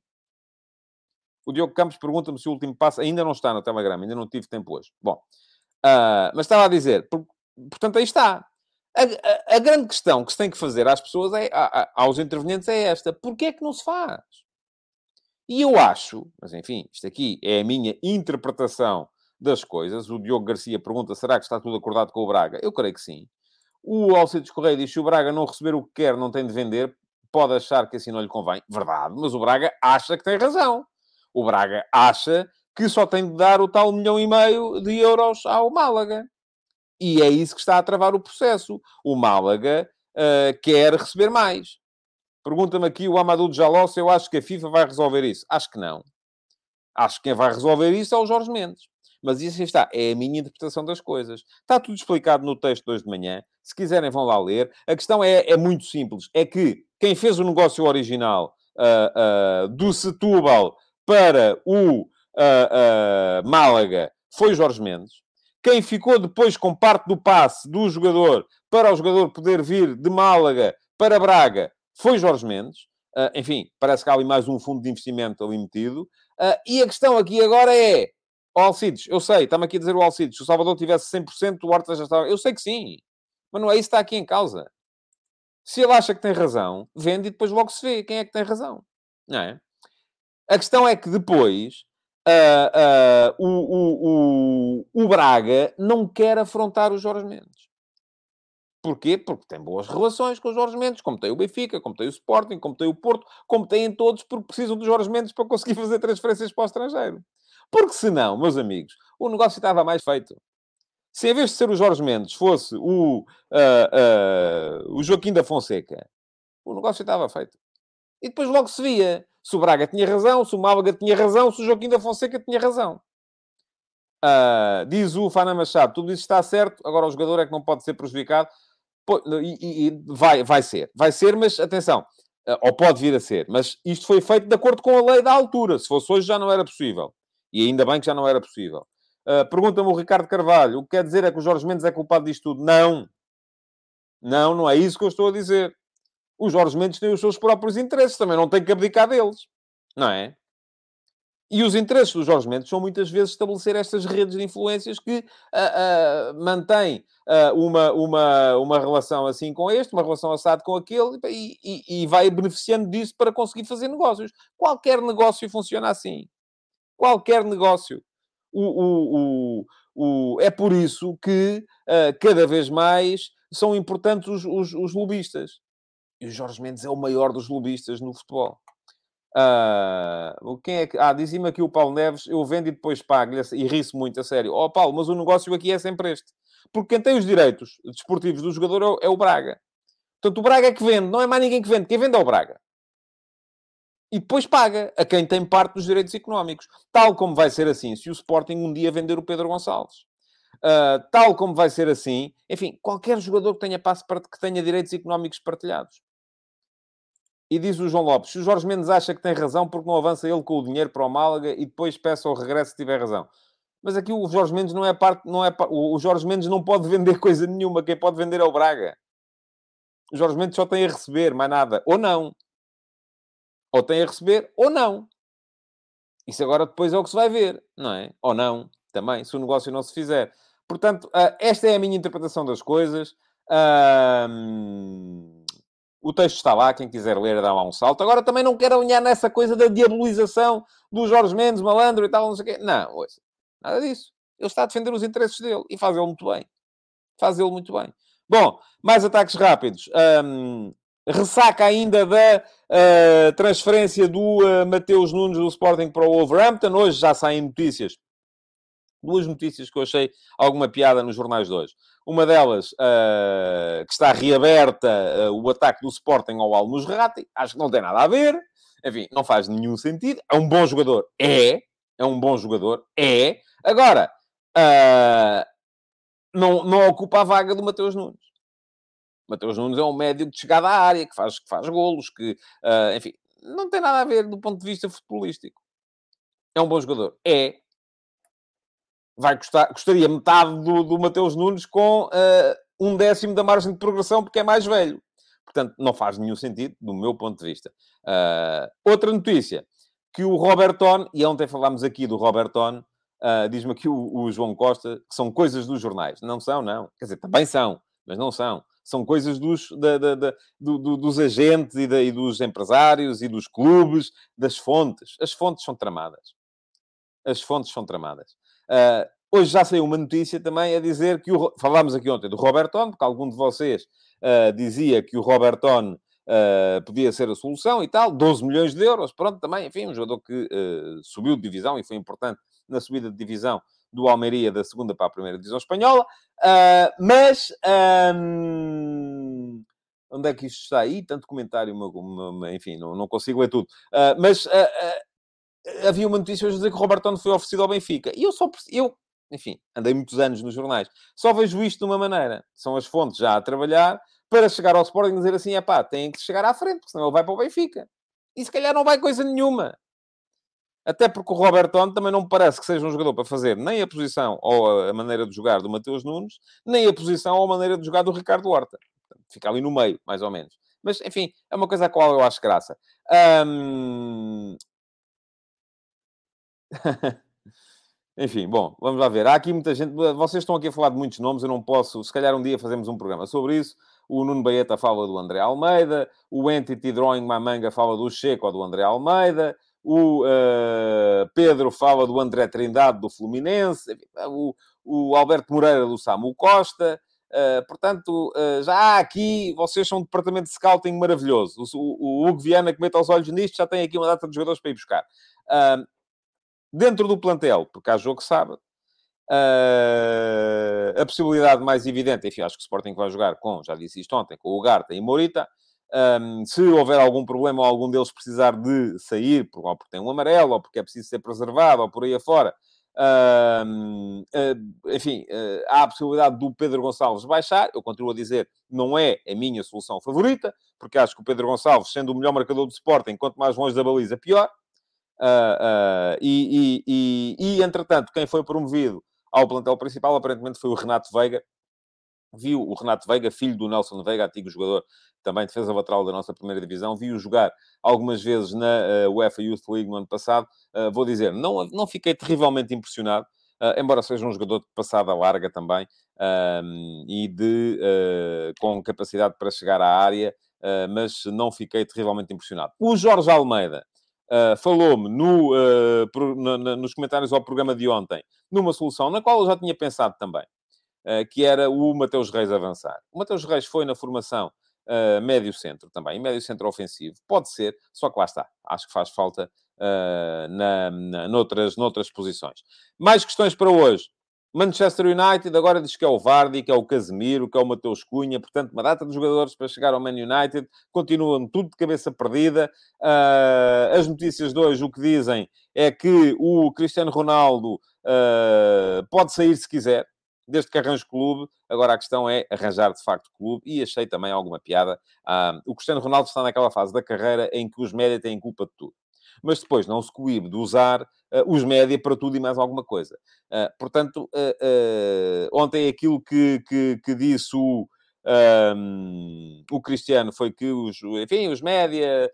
O Diogo Campos pergunta-me se o último passo ainda não está no Telegram, ainda não tive tempo hoje. Bom, uh, mas estava a dizer, por, portanto, aí está. A, a, a, grande questão que se tem que fazer às pessoas, é, a, aos intervenientes, é esta: porquê é que não se faz? E eu acho, mas enfim, isto aqui é a minha interpretação das coisas. O Diogo Garcia pergunta: será que está tudo acordado com o Braga? Eu creio que sim. O Alcides Correia diz: se o Braga não receber o que quer, não tem de vender. pode achar que assim não lhe convém. Verdade, mas o Braga acha que tem razão. O Braga acha que só tem de dar o tal milhão e meio de euros ao Málaga. E é isso que está a travar o processo. O Málaga uh, quer receber mais. Pergunta-me aqui o Amadou Jaló se eu acho que a FIFA vai resolver isso. Acho que não. Acho que quem vai resolver isso é o Jorge Mendes. Mas isso está, é a minha interpretação das coisas. Está tudo explicado no texto de hoje de manhã. Se quiserem, vão lá ler. A questão é, é muito simples. É que quem fez o negócio original uh, uh, do Setúbal para o uh, Málaga foi Jorge Mendes. Quem ficou depois com parte do passe do jogador para o jogador poder vir de Málaga para Braga foi Jorge Mendes. enfim, parece que há ali mais um fundo de investimento ali metido. e a questão aqui agora é o Alcides, eu sei, está-me aqui a dizer o Alcides, se o Salvador tivesse 100%, o Horta já estava... Eu sei que sim, mas não é isso que está aqui em causa. Se ele acha que tem razão, vende e depois logo se vê quem é que tem razão. Não é? A questão é que depois uh, uh, o, o, o, o Braga não quer afrontar o Jorge Mendes. Porquê? Porque tem boas relações com os Jorge Mendes, como tem o Benfica, como tem o Sporting, como tem o Porto, como têm todos, porque precisam dos Jorge Mendes para conseguir fazer transferências para o estrangeiro. Porque senão, meus amigos, o negócio estava mais feito. Se em vez de ser o Jorge Mendes fosse o, uh, uh, o Joaquim da Fonseca, o negócio estava feito. E depois logo se via se o Braga tinha razão, se o Málaga tinha razão, se o Joaquim da Fonseca tinha razão. Uh, diz o Fana Machado, tudo isso está certo, agora o jogador é que não pode ser prejudicado. E, e, vai, vai ser, vai ser, mas atenção, ou pode vir a ser, mas isto foi feito de acordo com a lei da altura. Se fosse hoje já não era possível. E ainda bem que já não era possível. Uh, Pergunta-me o Ricardo Carvalho: o que quer dizer é que o Jorge Mendes é culpado disto tudo? Não. Não, não é isso que eu estou a dizer. O Jorge Mendes tem os seus próprios interesses, também não tem que abdicar deles. Não é? E os interesses do Jorge Mendes são muitas vezes estabelecer estas redes de influências que uh, uh, mantêm uma, uma, uma relação assim com este, uma relação assado com aquele, e, e, e vai beneficiando disso para conseguir fazer negócios. Qualquer negócio funciona assim qualquer negócio. O, o, o, é por isso que uh, cada vez mais são importantes os, os, os lobistas. E o Jorge Mendes é o maior dos lobistas no futebol. Uh, quem é que... Ah, dizia-me aqui o Paulo Neves, eu vendo e depois pago-lhe, e ri-se muito, a sério. Oh, Paulo, mas o negócio aqui é sempre este. Porque quem tem os direitos desportivos do jogador é o, é Braga. Portanto, o Braga é que vende, não é mais ninguém que vende. Quem vende é o Braga e depois paga a quem tem parte dos direitos económicos. Tal como vai ser assim se o Sporting um dia vender o Pedro Gonçalves. Uh, tal como vai ser assim, enfim, qualquer jogador que tenha passe que tenha direitos económicos partilhados. E diz o João Lopes: se o Jorge Mendes acha que tem razão porque não avança ele com o dinheiro para o Málaga e depois peça o regresso se tiver razão. Mas aqui o Jorge Mendes não é parte, não é o Jorge Mendes não pode vender coisa nenhuma, quem pode vender é o Braga. O Jorge Mendes só tem a receber, mais nada. Ou não. Ou tem a receber, ou não. Isso agora depois é o que se vai ver, não é? Ou não, também, se o negócio não se fizer. Portanto, uh, esta é a minha interpretação das coisas. O texto está lá, quem quiser ler, dá lá um salto. Agora também não quero alinhar nessa coisa da diabolização do Jorge Mendes, malandro e tal, não sei o quê. Não, ouça, nada disso. Ele está a defender os interesses dele e faz ele muito bem. Faz ele muito bem. Bom, mais ataques rápidos. Um, Ressaca ainda da uh, transferência do uh, Mateus Nunes do Sporting para o Wolverhampton. Hoje já saem notícias. Duas notícias que eu achei alguma piada nos jornais de hoje. Uma delas, uh, que está reaberta o ataque do Sporting ao Al Nusrati. Acho que não tem nada a ver. Enfim, não faz nenhum sentido. É um bom jogador? É. É um bom jogador? É. Agora, não, não ocupa a vaga do Mateus Nunes. Mateus Nunes é um médio de chegada à área, que faz, que faz golos, que, uh, enfim, não tem nada a ver do ponto de vista futebolístico. É um bom jogador. É. Vai custar, custaria metade do, do Mateus Nunes com uh, um décimo da margem de progressão, porque é mais velho. Portanto, não faz nenhum sentido, do meu ponto de vista. Uh, outra notícia, que o Roberton, e ontem falámos aqui do Roberton, uh, diz-me aqui o, o, João Costa, que são coisas dos jornais. Não são, não. Quer dizer, também são, mas não são. São coisas dos, da, da, da, do, do, dos agentes e, e, dos empresários e dos clubes, das fontes. As fontes são tramadas. As fontes são tramadas. Uh, hoje já saiu uma notícia também a dizer que o... Falámos aqui ontem do Roberton, porque algum de vocês uh, dizia que o Roberton uh, podia ser a solução e tal. 12 milhões de euros, pronto, também, enfim, um jogador que uh, subiu de divisão e foi importante na subida de divisão do Almeria da segunda para a primeira divisão espanhola. Uh, mas... Um... Onde é que isto está aí? Tanto comentário, enfim, não, não consigo ler tudo. mas havia uma notícia hoje dizer que o Roberto foi oferecido ao Benfica. E eu só... Eu, enfim, andei muitos anos nos jornais. Só vejo isto de uma maneira. São as fontes já a trabalhar para chegar ao Sporting e dizer assim, é pá, tem que chegar à frente, porque senão ele vai para o Benfica. E se calhar não vai coisa nenhuma. Até porque o Roberto também não me parece que seja um jogador para fazer nem a posição ou a maneira de jogar do Mateus Nunes, nem a posição ou a maneira de jogar do Ricardo Horta. Fica ali no meio, mais ou menos. Mas, enfim, é uma coisa a qual eu acho graça. Enfim, bom, vamos lá ver. Há aqui muita gente. Vocês estão aqui a falar de muitos nomes, eu não posso. Se calhar um dia fazemos um programa sobre isso. O Nuno Baeta fala do André Almeida. O Entity Drawing Mamanga fala do Checo ou do André Almeida. O uh, Pedro fala do André Trindade do Fluminense. O, o Alberto Moreira do Samu Costa. Uh, portanto, uh, já aqui, vocês são um departamento de scouting maravilhoso. O, o, o Hugo Viana, que mete os olhos nisto, já tem aqui uma data de jogadores para ir buscar. Dentro do plantel, porque há jogo sábado, uh, a possibilidade mais evidente, enfim, acho que o Sporting vai jogar com, já disse isto ontem, com o Garta e Morita. Um, se houver algum problema ou algum deles precisar de sair, ou porque tem um amarelo, ou porque é preciso ser preservado, ou por aí afora, um, uh, enfim, uh, há a possibilidade do Pedro Gonçalves baixar. Eu continuo a dizer, não é a minha solução favorita, porque acho que o Pedro Gonçalves, sendo o melhor marcador do Sporting, quanto mais longe da baliza, pior. Uh, e, e, e, e, entretanto, quem foi promovido ao plantel principal aparentemente foi o Renato Veiga. Viu o Renato Veiga, filho do Nelson Veiga, antigo jogador, também defesa lateral da nossa primeira divisão. Viu jogar algumas vezes na uh, UEFA Youth League no ano passado. vou dizer, não, não fiquei terrivelmente impressionado, embora seja um jogador de passada larga também e de, com capacidade para chegar à área, mas não fiquei terrivelmente impressionado. O Jorge Almeida uh, falou-me no, uh, pro, na, na, nos comentários ao programa de ontem numa solução na qual eu já tinha pensado também, uh, que era o Mateus Reis avançar. O Mateus Reis foi na formação médio-centro também, médio-centro ofensivo. Pode ser, só que lá está. Acho que faz falta na, na, noutras, noutras posições. Mais questões para hoje. Manchester United agora diz que é o Vardy, que é o Casemiro, que é o Mateus Cunha, portanto, uma data de jogadores para chegar ao Man United, continuam tudo de cabeça perdida. Uh, as notícias de hoje, o que dizem é que o Cristiano Ronaldo uh, pode sair se quiser, desde que arranje clube. Agora a questão é arranjar de facto clube e achei também alguma piada. Uh, o Cristiano Ronaldo está naquela fase da carreira em que os média têm culpa de tudo mas depois não se coíbe de usar uh, os média para tudo e mais alguma coisa. Uh, portanto, uh, ontem aquilo que, que, que disse o, um, o Cristiano foi que os, enfim, os média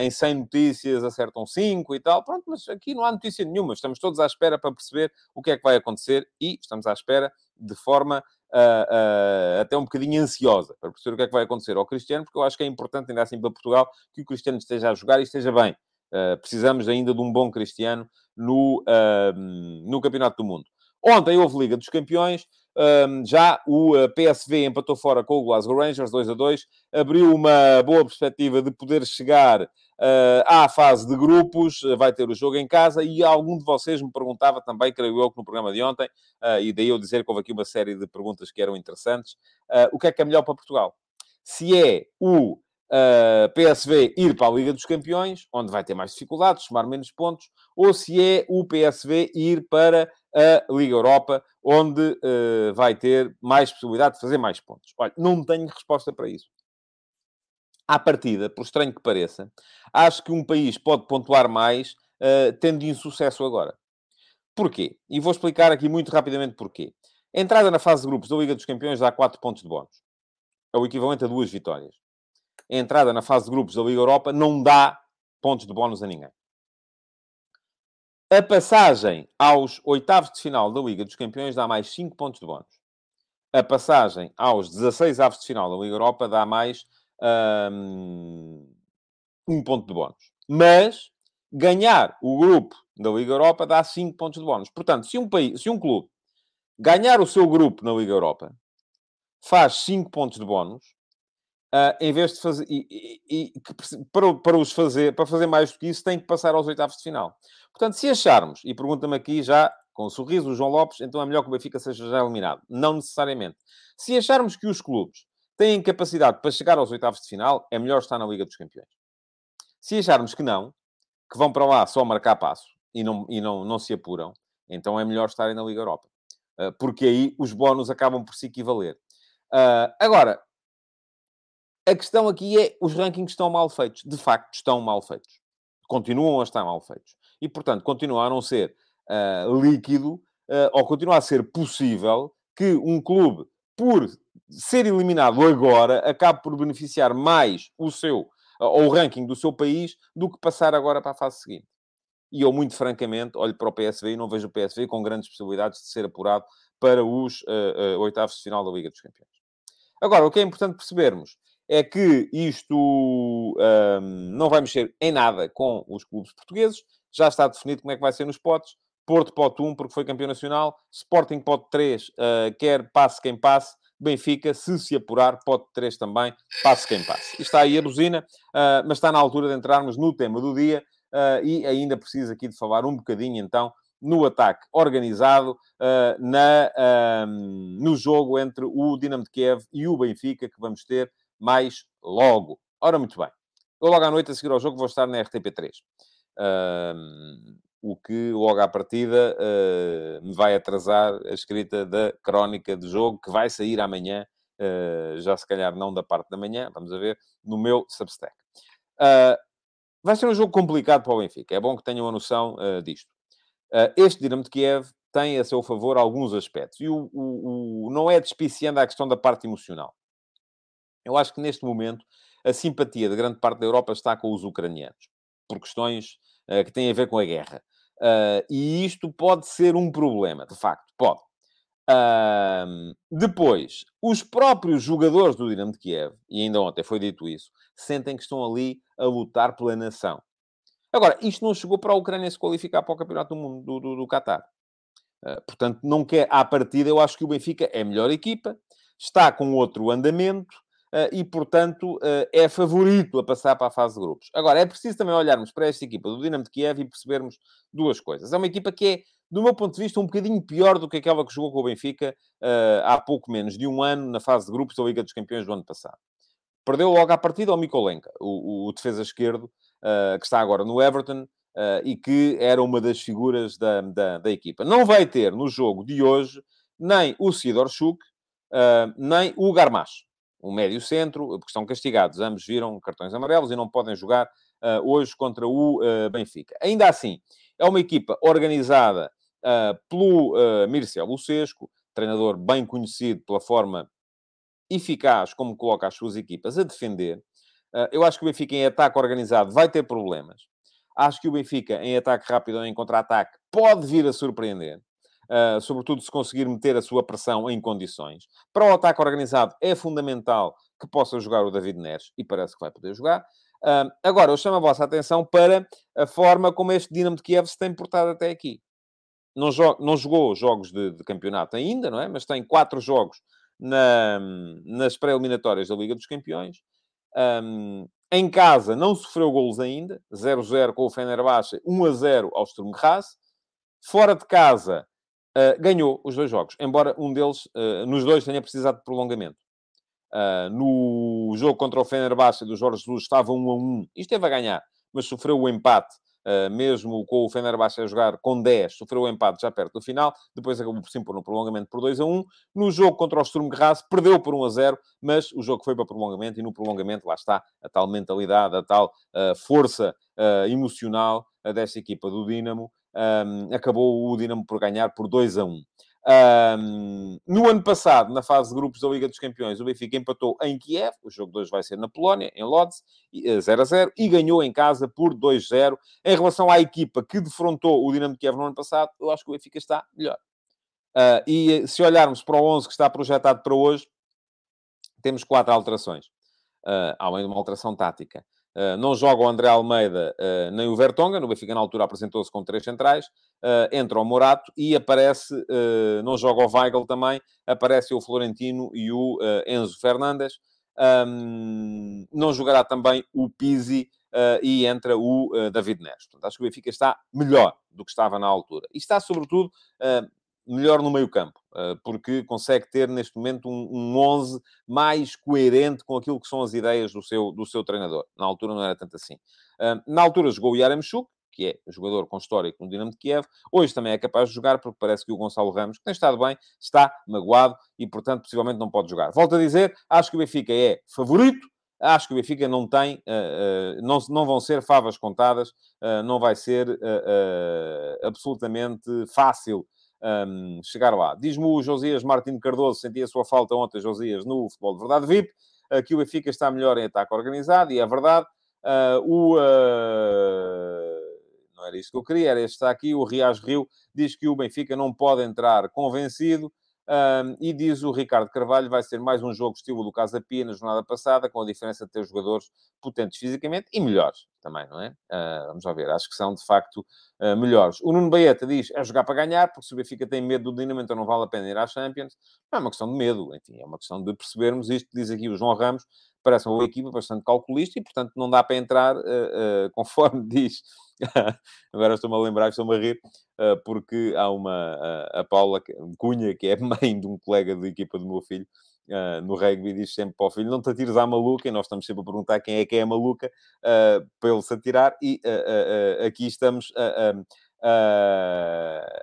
em 100 notícias acertam 5 e tal. Pronto, mas aqui não há notícia nenhuma. Estamos todos à espera para perceber o que é que vai acontecer e estamos à espera de forma Uh, uh, até um bocadinho ansiosa para perceber o que é que vai acontecer ao Cristiano, porque eu acho que é importante, ainda assim, para Portugal, que o Cristiano esteja a jogar e esteja bem. Uh, precisamos ainda de um bom Cristiano no, uh, no Campeonato do Mundo. Ontem houve Liga dos Campeões, um, já o uh, PSV empatou fora com o Glasgow Rangers, 2 a 2, abriu uma boa perspectiva de poder chegar uh, à fase de grupos, vai ter o jogo em casa, e algum de vocês me perguntava também, creio eu, que no programa de ontem, uh, e daí eu dizer que houve aqui uma série de perguntas que eram interessantes, o que é que é melhor para Portugal? Se é o uh, PSV ir para a Liga dos Campeões, onde vai ter mais dificuldades, somar menos pontos, ou se é o PSV ir para a Liga Europa, onde uh, vai ter mais possibilidade de fazer mais pontos. Olha, não tenho resposta para isso. À partida, por estranho que pareça, acho que um país pode pontuar mais uh, tendo insucesso agora. Porquê? E vou explicar aqui muito rapidamente porquê. A entrada na fase de grupos da Liga dos Campeões dá 4 pontos de bónus. É o equivalente a duas vitórias a entrada na fase de grupos da Liga Europa não dá pontos de bónus a ninguém. A passagem aos oitavos de final da Liga dos Campeões dá mais 5 pontos de bónus. A passagem aos 16 avos de final da Liga Europa dá mais um, um ponto de bónus. Mas ganhar o grupo da Liga Europa dá 5 pontos de bónus. Portanto, se um, país, se um clube ganhar o seu grupo na Liga Europa, faz 5 pontos de bónus, Uh, em vez de fazer e, e, e para, para os fazer para fazer mais do que isso tem que passar aos oitavos de final. Portanto se acharmos e pergunta-me aqui já com um sorriso o João Lopes então é melhor que o Benfica seja já eliminado. Não necessariamente. Se acharmos que os clubes têm capacidade para chegar aos oitavos de final é melhor estar na Liga dos Campeões. Se acharmos que não que vão para lá só marcar passo e não e não não se apuram então é melhor estarem na Liga Europa. Uh, porque aí os bónus acabam por se equivaler. Uh, agora a questão aqui é, os rankings estão mal feitos. De facto, estão mal feitos. Continuam a estar mal feitos. E, portanto, continuam a não ser uh, líquido, uh, ou continua a ser possível que um clube, por ser eliminado agora, acabe por beneficiar mais o seu, uh, ou o ranking do seu país, do que passar agora para a fase seguinte. E eu, muito francamente, olho para o PSV e não vejo o PSV com grandes possibilidades de ser apurado para os oitavos de final da Liga dos Campeões. Agora, o que é importante percebermos é que isto um, não vai mexer em nada com os clubes portugueses. Já está definido como é que vai ser nos potes. Porto pote 1, porque foi campeão nacional. Sporting pote 3, uh, quer passe quem passe. Benfica, se se apurar, pote 3 também, passe quem passe. Está aí a buzina, uh, mas está na altura de entrarmos no tema do dia uh, e ainda preciso aqui de falar um bocadinho, então, no ataque organizado uh, na, no jogo entre o Dinamo de Kiev e o Benfica, que vamos ter mais logo. Ora, muito bem. Eu logo à noite, a seguir ao jogo, vou estar na RTP3. Uh, o que, logo à partida, uh, me vai atrasar a escrita da crónica de jogo, que vai sair amanhã, uh, já se calhar não da parte da manhã, vamos a ver, no meu Substack. Ah, vai ser um jogo complicado para o Benfica. É bom que tenham a noção ah, disto. este Dinamo de Kiev tem a seu favor alguns aspectos. E o, o, o, não é despiciando a questão da parte emocional. Eu acho que neste momento a simpatia de grande parte da Europa está com os ucranianos, por questões uh, que têm a ver com a guerra. Uh, e isto pode ser um problema, de facto, pode. Uh, depois, os próprios jogadores do Dinamo de Kiev, e ainda ontem foi dito isso, sentem que estão ali a lutar pela nação. Agora, isto não chegou para a Ucrânia se qualificar para o Campeonato do Mundo do, do, do Qatar. Uh, portanto, não quer, à partida, eu acho que o Benfica é melhor equipa, está com outro andamento, e, portanto, uh, é favorito a passar para a fase de grupos. Agora, é preciso também olharmos para esta equipa do Dinamo de Kiev e percebermos duas coisas. É uma equipa que é, do meu ponto de vista, um bocadinho pior do que aquela que jogou com o Benfica uh, há pouco menos de um ano na fase de grupos da Liga dos Campeões do ano passado. Perdeu logo à partida ao Mikolenka, o, o, defesa esquerdo, que está agora no Everton, Uh, e que era uma das figuras da, da, da, equipa. Não vai ter no jogo de hoje nem o Sidor Chuk, uh, nem o Garmacho um médio centro, porque estão castigados. Ambos viram cartões amarelos e não podem jogar uh, hoje contra o uh, Benfica. Ainda assim, é uma equipa organizada uh, pelo uh, Mircea Lucesco, treinador bem conhecido pela forma eficaz como coloca as suas equipas a defender. eu acho que o Benfica em ataque organizado vai ter problemas. Acho que o Benfica em ataque rápido ou em contra-ataque pode vir a surpreender uh, sobretudo se conseguir meter a sua pressão em condições. Para o ataque organizado é fundamental que possa jogar o David Neres, e parece que vai poder jogar. Uh, agora, eu chamo a vossa atenção para a forma como este Dinamo de Kiev se tem portado até aqui. Não, não jogou jogos de, de, campeonato ainda, não é? Mas tem quatro jogos na, nas pré-eliminatórias da Liga dos Campeões. Um, em casa não sofreu golos ainda. 0-0 com o Fenerbahçe, 1-0 ao Sturm Graz. Fora de casa, uh, ganhou os dois jogos, embora um deles, uh, nos dois, tenha precisado de prolongamento. Uh, no jogo contra o Fenerbahçe do Jorge Jesus estava 1 a 1, e esteve a ganhar, mas sofreu o empate, mesmo com o Fenerbahçe a jogar com 10, sofreu o empate já perto do final, depois acabou por por um prolongamento por 2 a 1. No jogo contra o Sturm Graz, perdeu por 1 a 0, mas o jogo foi para prolongamento, e no prolongamento lá está a tal mentalidade, a tal força emocional desta equipa do Dinamo, um, acabou o Dinamo por ganhar por 2 a 1. Um, no ano passado, na fase de grupos da Liga dos Campeões, o Benfica empatou em Kiev, o jogo 2 vai ser na Polónia, em Lodz, 0 a 0, e ganhou em casa por 2-0. Em relação à equipa que defrontou o Dinamo de Kiev no ano passado, eu acho que o Benfica está melhor. Uh, e se olharmos para o 11 que está projetado para hoje, temos quatro alterações, uh, além de uma alteração tática. Uh, não joga o André Almeida uh, nem o Vertonga, no Benfica na altura apresentou-se com três centrais, uh, entra o Morato e aparece, não joga o Weigl também, aparece o Florentino e o Enzo Fernandes. Não jogará também o Pizzi e entra o David Neres. Portanto, acho que o Benfica está melhor do que estava na altura. E está, sobretudo, melhor no meio-campo, porque consegue ter neste momento um, um 11 mais coerente com aquilo que são as ideias do seu, do seu treinador. Na altura não era tanto assim. Na altura jogou o Yaremchuk, que é jogador com histórico no Dinamo de Kiev, hoje também é capaz de jogar, porque parece que o Gonçalo Ramos, que tem estado bem, está magoado e, portanto, possivelmente não pode jogar. Volto a dizer, acho que o Benfica é favorito, Acho que o Benfica não tem, uh, uh, não, não vão ser favas contadas, uh, não vai ser absolutamente fácil um, chegar lá. Diz-me o Josias Martins Cardoso, sentia a sua falta ontem, Josias, no futebol de verdade VIP, que o Benfica está melhor em ataque organizado, e é verdade. o, não era isso que eu queria, era este está aqui, o Rias Rio, diz que o Benfica não pode entrar convencido, um, e diz o Ricardo Carvalho, vai ser mais um jogo estilo do Casa Pia na jornada passada, com a diferença de ter jogadores potentes fisicamente e melhores também, não é? Uh, vamos lá ver, acho que são de facto uh, melhores. O Nuno Baeta diz, é jogar para ganhar, porque se o Benfica tem medo do Dinamo, então não vale a pena ir à Champions. Não é uma questão de medo, enfim, é uma questão de percebermos isto, diz aqui o João Ramos, parece uma boa equipa, bastante calculista, e portanto não dá para entrar, uh, conforme diz Agora estou-me a lembrar, estou-me a rir, uh, porque há uma, uh, a Paula Cunha, que é mãe de um colega de equipa do meu filho, uh, no rugby, diz sempre para o filho, não te atires à maluca, e nós estamos sempre a perguntar quem é que é a maluca, para ele se atirar, e aqui estamos...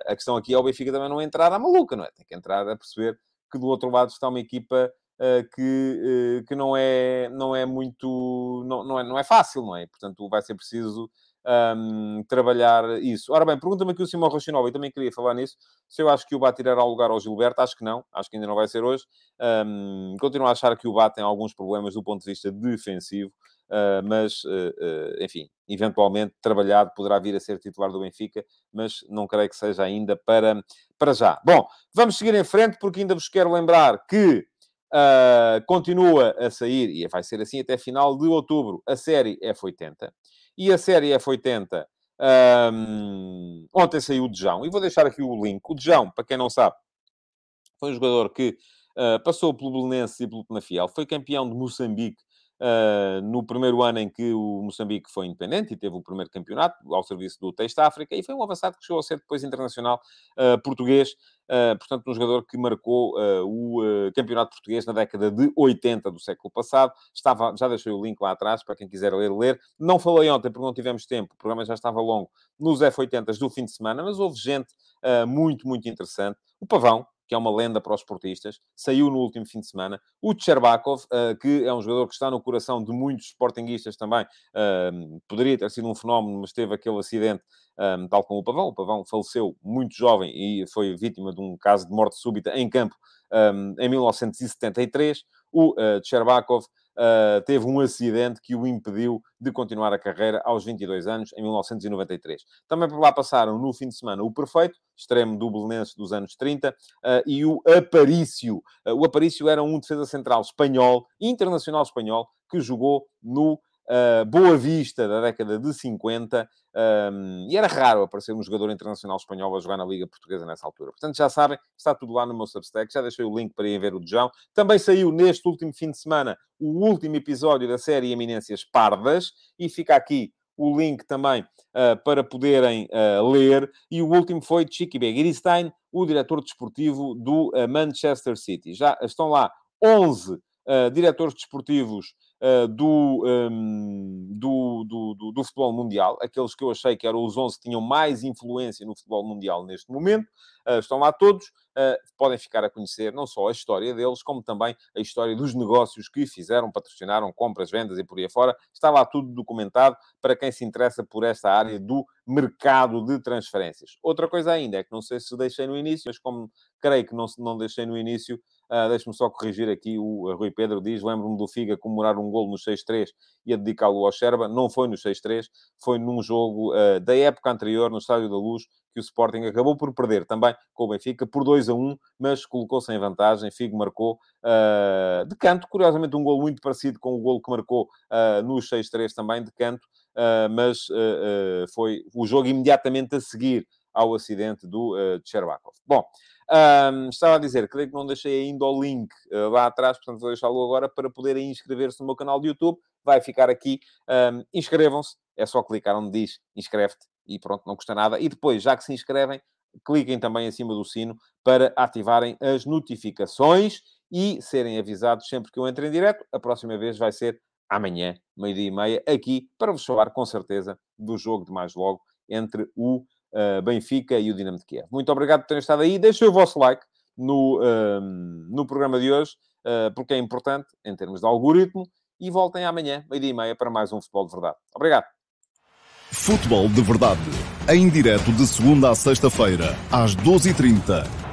a questão aqui é o Benfica também não entrar à maluca, não é? Tem que entrar a perceber que do outro lado está uma equipa Uh, que, uh, que não, é, não é muito. Não, não, é, não é fácil, não é? Portanto, vai ser preciso um, trabalhar isso. Ora bem, pergunta-me aqui o Simão Rochinova, e também queria falar nisso, se eu acho que o Bá tirará o lugar ao Gilberto, acho que não, acho que ainda não vai ser hoje. Um, continuo a achar que o Bá tem alguns problemas do ponto de vista defensivo, uh, mas, uh, uh, enfim, eventualmente trabalhado poderá vir a ser titular do Benfica, mas não creio que seja ainda para, para já. Bom, vamos seguir em frente, porque ainda vos quero lembrar que Uh, continua a sair, e vai ser assim até final de outubro, a série F80. E a série F80, um, ontem saiu o Dejão. E vou deixar aqui o link. O Dejão, para quem não sabe, foi um jogador que uh, passou pelo Belenenses e pelo Penafiel. Foi campeão de Moçambique Uh, no primeiro ano em que o Moçambique foi independente e teve o primeiro campeonato ao serviço do Texto África, e foi um avançado que chegou a ser depois internacional uh, português, uh, portanto, um jogador que marcou o campeonato português na década de 80 do século passado. Estava, já deixei o link lá atrás para quem quiser ler, ler. Não falei ontem porque não tivemos tempo, o programa já estava longo nos F80 do fim de semana, mas houve gente muito, muito interessante. O Pavão, que é uma lenda para os esportistas, saiu no último fim de semana. O Tcherbakov, uh, que é um jogador que está no coração de muitos sportinguistas também, uh, poderia ter sido um fenómeno, mas teve aquele acidente, um, eh, tal como o Pavão. O Pavão faleceu muito jovem e foi vítima de um caso de morte súbita em campo um, em 1973. O uh, Tcherbakov uh, teve um acidente que o impediu de continuar a carreira aos 22 anos, em 1993. Também por lá passaram, no fim de semana, o Perfeito, extremo do Belenenses dos anos 30, uh, ah, e o Aparício. Uh, o Aparício era um defesa central espanhol, internacional espanhol, que jogou no uh, Boa Vista da década de 50, um, e era raro aparecer um jogador internacional espanhol a jogar na Liga Portuguesa nessa altura. Portanto, já sabem, está tudo lá no meu Substack, já deixei o link para ir ver o João. Também saiu neste último fim de semana o último episódio da série Eminências Pardas, e fica aqui o link também uh, para poderem uh, ler. E o último foi Chiqui Begiristain, o diretor desportivo do uh, Manchester City. Já estão lá 11 diretores desportivos uh, do, um, do, do, do, do, futebol mundial, aqueles que eu achei que eram os 11 que tinham mais influência no futebol mundial neste momento, uh, estão lá todos. Uh, podem ficar a conhecer não só a história deles, como também a história dos negócios que fizeram, patrocinaram, compras, vendas e por aí afora. Está lá tudo documentado para quem se interessa por esta área do mercado de transferências. Outra coisa ainda é que não sei se deixei no início, mas como creio que não, não deixei no início, Uh, Deixe-me só corrigir aqui, o Rui Pedro diz, lembro-me do Figa comemorar um golo no 6-3 e a dedicá-lo ao Sherba. Não foi no 6-3, foi num jogo uh, da época anterior, no Estádio da Luz, que o Sporting acabou por perder também com o Benfica por 2 a 1, mas colocou-se em vantagem. Figo marcou uh, de canto, curiosamente um gol muito parecido com o gol que marcou uh, no 6-3 também de canto, uh, mas foi o jogo imediatamente a seguir ao acidente do uh, Cherbakov. Bom, um, estava a dizer, creio que não deixei ainda o link uh, lá atrás, portanto vou deixá-lo agora para poderem inscrever-se no meu canal de YouTube. Vai ficar aqui. Um, inscrevam-se, é só clicar onde diz inscreve-te e pronto, não custa nada. E depois, já que se inscrevem, cliquem também acima do sino para ativarem as notificações e serem avisados sempre que eu entre em direto. A próxima vez vai ser amanhã, meio-dia e meia, aqui, para vos falar com certeza do jogo de mais logo entre o uh, Benfica e o Dinamo de Kiev. Muito obrigado por terem estado aí. Deixem o vosso like no, uh, no programa de hoje, uh, porque é importante em termos de algoritmo. E voltem amanhã, meio-dia e meia, para mais um Futebol de Verdade. Obrigado. Futebol de Verdade, em direto de segunda a sexta-feira, às 12h30